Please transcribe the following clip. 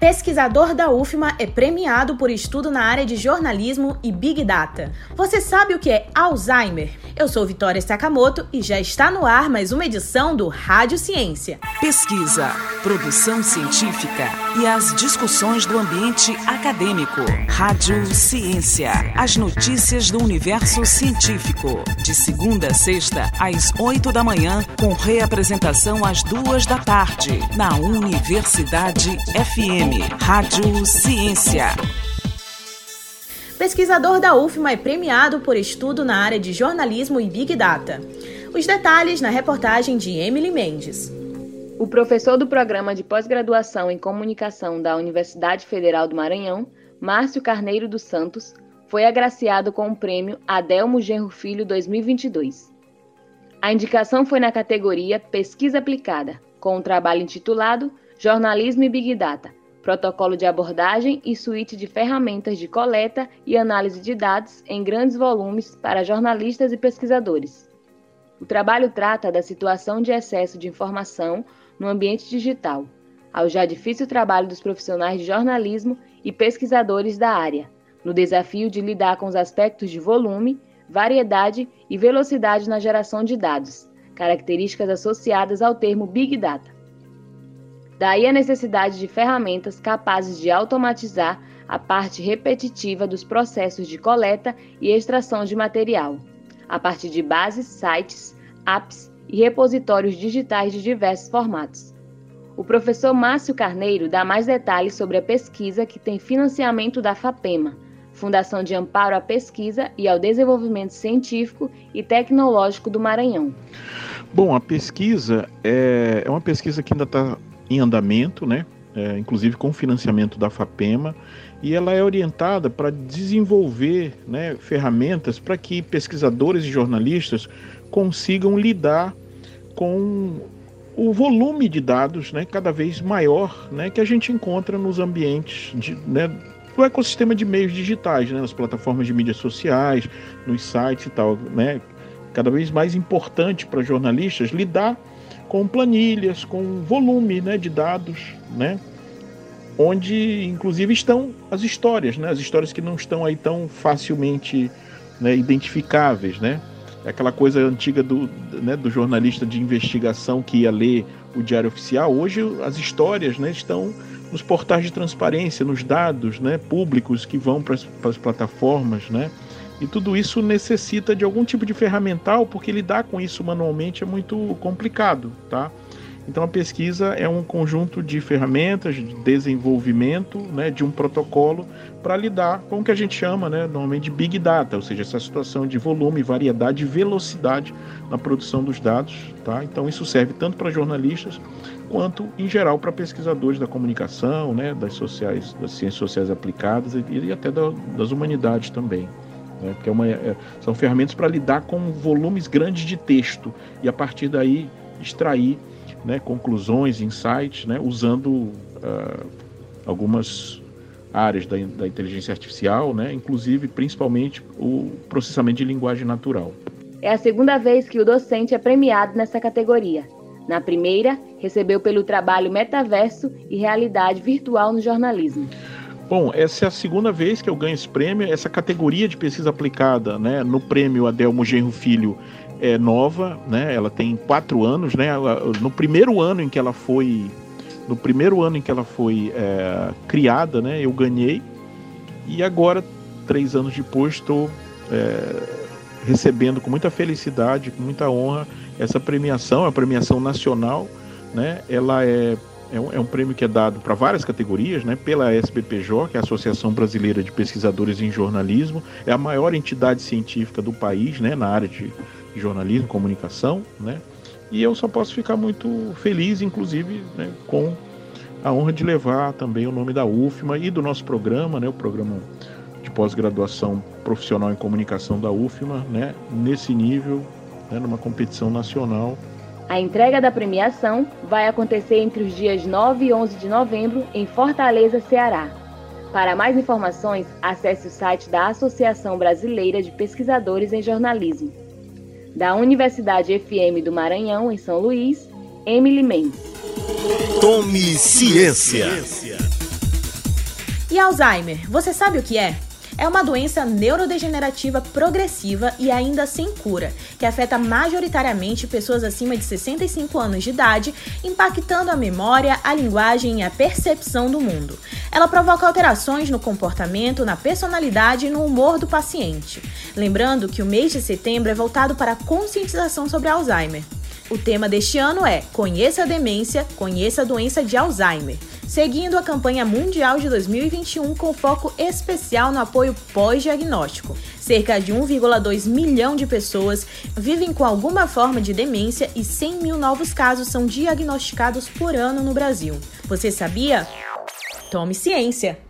Pesquisador da UFMA é premiado por estudo na área de jornalismo e Big Data. Você sabe o que é Alzheimer? Eu sou Vitória Sakamoto e já está no ar mais uma edição do Rádio Ciência. Pesquisa, produção científica e as discussões do ambiente acadêmico. Rádio Ciência. As notícias do universo científico. De segunda a sexta, às oito da manhã, com reapresentação às duas da tarde, na Universidade FM. Rádio Ciência. Pesquisador da UFMA é premiado por estudo na área de jornalismo e Big Data. Os detalhes na reportagem de Emily Mendes. O professor do programa de pós-graduação em comunicação da Universidade Federal do Maranhão, Márcio Carneiro dos Santos, foi agraciado com o prêmio Adelmo Genro Filho 2022. A indicação foi na categoria Pesquisa Aplicada, com o um trabalho intitulado Jornalismo e Big Data, protocolo de abordagem e suíte de ferramentas de coleta e análise de dados em grandes volumes para jornalistas e pesquisadores. O trabalho trata da situação de excesso de informação no ambiente digital, ao já difícil trabalho dos profissionais de jornalismo e pesquisadores da área, no desafio de lidar com os aspectos de volume, variedade e velocidade na geração de dados, características associadas ao termo Big Data. Daí a necessidade de ferramentas capazes de automatizar a parte repetitiva dos processos de coleta e extração de material, a partir de bases, sites, apps e repositórios digitais de diversos formatos. O professor Márcio Carneiro dá mais detalhes sobre a pesquisa que tem financiamento da FAPEMA, Fundação de Amparo à Pesquisa e ao Desenvolvimento Científico e Tecnológico do Maranhão. Bom, a pesquisa é, é uma pesquisa que ainda está em andamento, né? É, inclusive com financiamento da FAPEMA, e ela é orientada para desenvolver né, ferramentas para que pesquisadores e jornalistas consigam lidar com o volume de dados né, cada vez maior né, que a gente encontra nos ambientes de, né, do ecossistema de meios digitais, né, nas plataformas de mídias sociais, nos sites e tal. Né, cada vez mais importante para jornalistas lidar com planilhas, com volume né, de dados, né, onde inclusive estão as histórias, né, as histórias que não estão aí tão facilmente né, identificáveis. Né? É aquela coisa antiga do, né, do jornalista de investigação que ia ler o Diário Oficial. Hoje as histórias né, estão nos portais de transparência, nos dados né, públicos que vão para as plataformas. Né? E tudo isso necessita de algum tipo de ferramental, porque lidar com isso manualmente é muito complicado, tá? Então a pesquisa é um conjunto de ferramentas de desenvolvimento, né, de um protocolo para lidar com o que a gente chama, né, normalmente de big data, ou seja, essa situação de volume, variedade e velocidade na produção dos dados, tá? Então isso serve tanto para jornalistas quanto em geral para pesquisadores da comunicação, né, das sociais, das ciências sociais aplicadas e, e até da, das humanidades também né? Porque é uma, é, são ferramentas para lidar com volumes grandes de texto e a partir daí extrair né, conclusões, insights, né, usando uh, algumas áreas da, da inteligência artificial, né, inclusive principalmente o processamento de linguagem natural. É a segunda vez que o docente é premiado nessa categoria. Na primeira, recebeu pelo trabalho Metaverso e Realidade Virtual no Jornalismo. Bom, essa é a segunda vez que eu ganho esse prêmio. Essa categoria de pesquisa aplicada, né, no prêmio Adelmo Genro Filho é nova, né? Ela tem quatro anos, né? No primeiro ano em que ela foi, no primeiro ano em que ela foi é, criada, né? Eu ganhei e agora três anos depois estou é, recebendo com muita felicidade, com muita honra essa premiação, a premiação nacional, né? Ela é é um, é um prêmio que é dado para várias categorias, né? Pela SBPJ, que é a Associação Brasileira de Pesquisadores em Jornalismo, é a maior entidade científica do país, né? Na área de jornalismo, comunicação, né? E eu só posso ficar muito feliz, inclusive, né, com a honra de levar também o nome da UFMA e do nosso programa, né, o programa de pós-graduação profissional em comunicação da UFMA, né, nesse nível, né, numa competição nacional a entrega da premiação vai acontecer entre os dias 9 e 11 de novembro em Fortaleza, Ceará. Para mais informações, acesse o site da Associação Brasileira de Pesquisadores em Jornalismo. Da Universidade FM do Maranhão, em São Luís, Emily Mendes. Tome Ciência. Alzheimer, você sabe o que é? É uma doença neurodegenerativa progressiva e ainda sem cura, que afeta majoritariamente pessoas acima de 65 anos de idade, impactando a memória, a linguagem e a percepção do mundo. Ela provoca alterações no comportamento, na personalidade e no humor do paciente. Lembrando que o mês de setembro é voltado para a conscientização sobre Alzheimer. O tema deste ano é Conheça a Demência, Conheça a Doença de Alzheimer seguindo a campanha mundial de 2021 com foco especial no apoio pós-diagnóstico. Cerca de 1,2 milhão de pessoas vivem com alguma forma de demência e 100 mil novos casos são diagnosticados por ano no Brasil. Você sabia? Tome ciência!